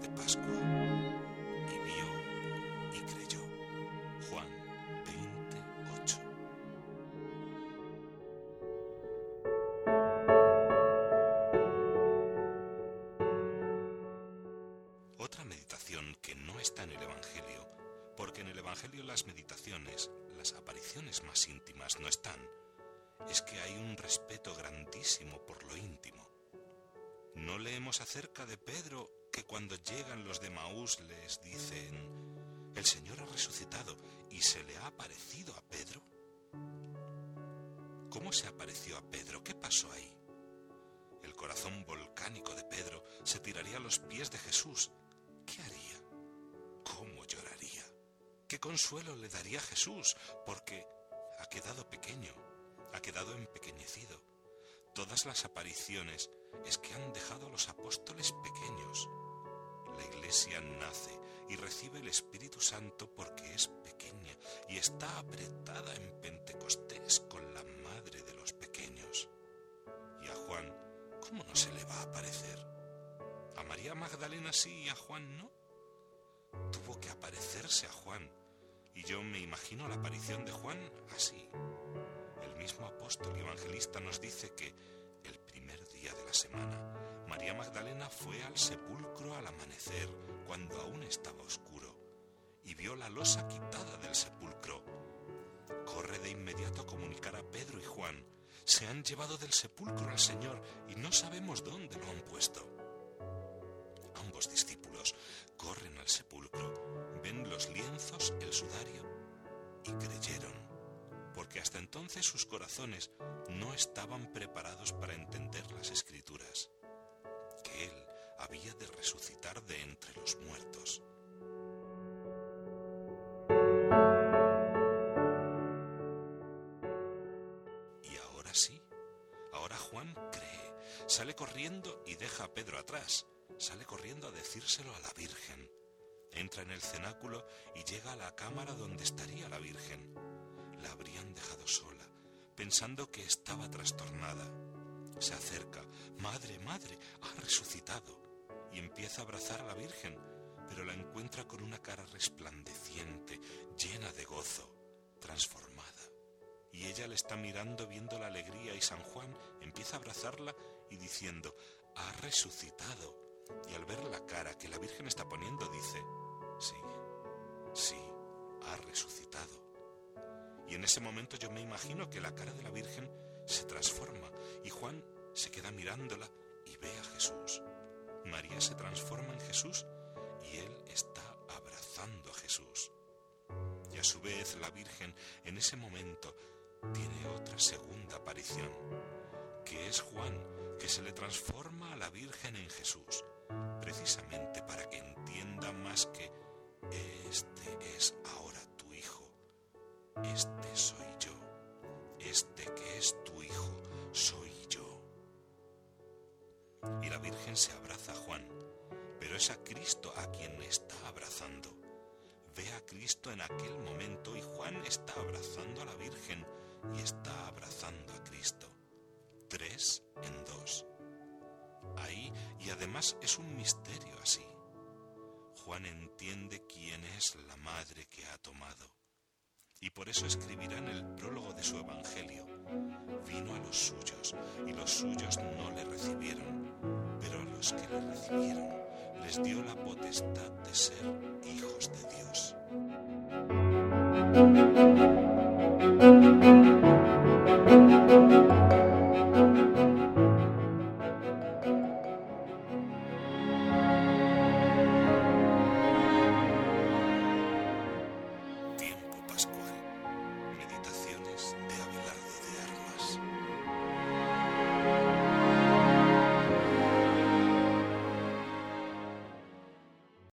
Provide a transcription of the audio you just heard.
de Pascua y vio y creyó. Juan 28. Otra meditación que no está en el Evangelio, porque en el Evangelio las meditaciones, las apariciones más íntimas no están, es que hay un respeto grandísimo por lo íntimo. No leemos acerca de Pedro que cuando llegan los de Maús les dicen, el Señor ha resucitado y se le ha aparecido a Pedro. ¿Cómo se apareció a Pedro? ¿Qué pasó ahí? El corazón volcánico de Pedro se tiraría a los pies de Jesús. ¿Qué haría? ¿Cómo lloraría? ¿Qué consuelo le daría Jesús? Porque ha quedado pequeño, ha quedado empequeñecido. Todas las apariciones es que han dejado a los apóstoles pequeños. La iglesia nace y recibe el Espíritu Santo porque es pequeña y está apretada en Pentecostés con la madre de los pequeños. Y a Juan, ¿cómo no se le va a aparecer? A María Magdalena sí y a Juan no. Tuvo que aparecerse a Juan y yo me imagino la aparición de Juan así. El mismo apóstol y evangelista nos dice que día de la semana, María Magdalena fue al sepulcro al amanecer, cuando aún estaba oscuro, y vio la losa quitada del sepulcro. Corre de inmediato a comunicar a Pedro y Juan. Se han llevado del sepulcro al Señor y no sabemos dónde lo han puesto. Ambos discípulos corren al sepulcro, ven los lienzos, el sudario y creyeron, porque hasta entonces sus corazones no estaban preparados para entender las escrituras, que Él había de resucitar de entre los muertos. Y ahora sí, ahora Juan cree, sale corriendo y deja a Pedro atrás, sale corriendo a decírselo a la Virgen. Entra en el cenáculo y llega a la cámara donde estaría la Virgen. La dejado sola, pensando que estaba trastornada. Se acerca, Madre, madre, ha resucitado, y empieza a abrazar a la Virgen, pero la encuentra con una cara resplandeciente, llena de gozo, transformada. Y ella le está mirando viendo la alegría y San Juan empieza a abrazarla y diciendo, ha resucitado. Y al ver la cara que la Virgen está poniendo dice, sí, sí, ha resucitado. Y en ese momento yo me imagino que la cara de la Virgen se transforma y Juan se queda mirándola y ve a Jesús. María se transforma en Jesús y él está abrazando a Jesús. Y a su vez la Virgen en ese momento tiene otra segunda aparición, que es Juan, que se le transforma a la Virgen en Jesús, precisamente para que entienda más que este es ahora este soy yo, este que es tu Hijo soy yo. Y la Virgen se abraza a Juan, pero es a Cristo a quien está abrazando. Ve a Cristo en aquel momento y Juan está abrazando a la Virgen y está abrazando a Cristo. Tres en dos. Ahí, y además es un misterio así. Juan entiende quién es la madre que ha tomado y por eso escribirán el prólogo de su Evangelio. Vino a los suyos y los suyos no le recibieron, pero a los que le recibieron les dio la potestad de ser hijos de Dios.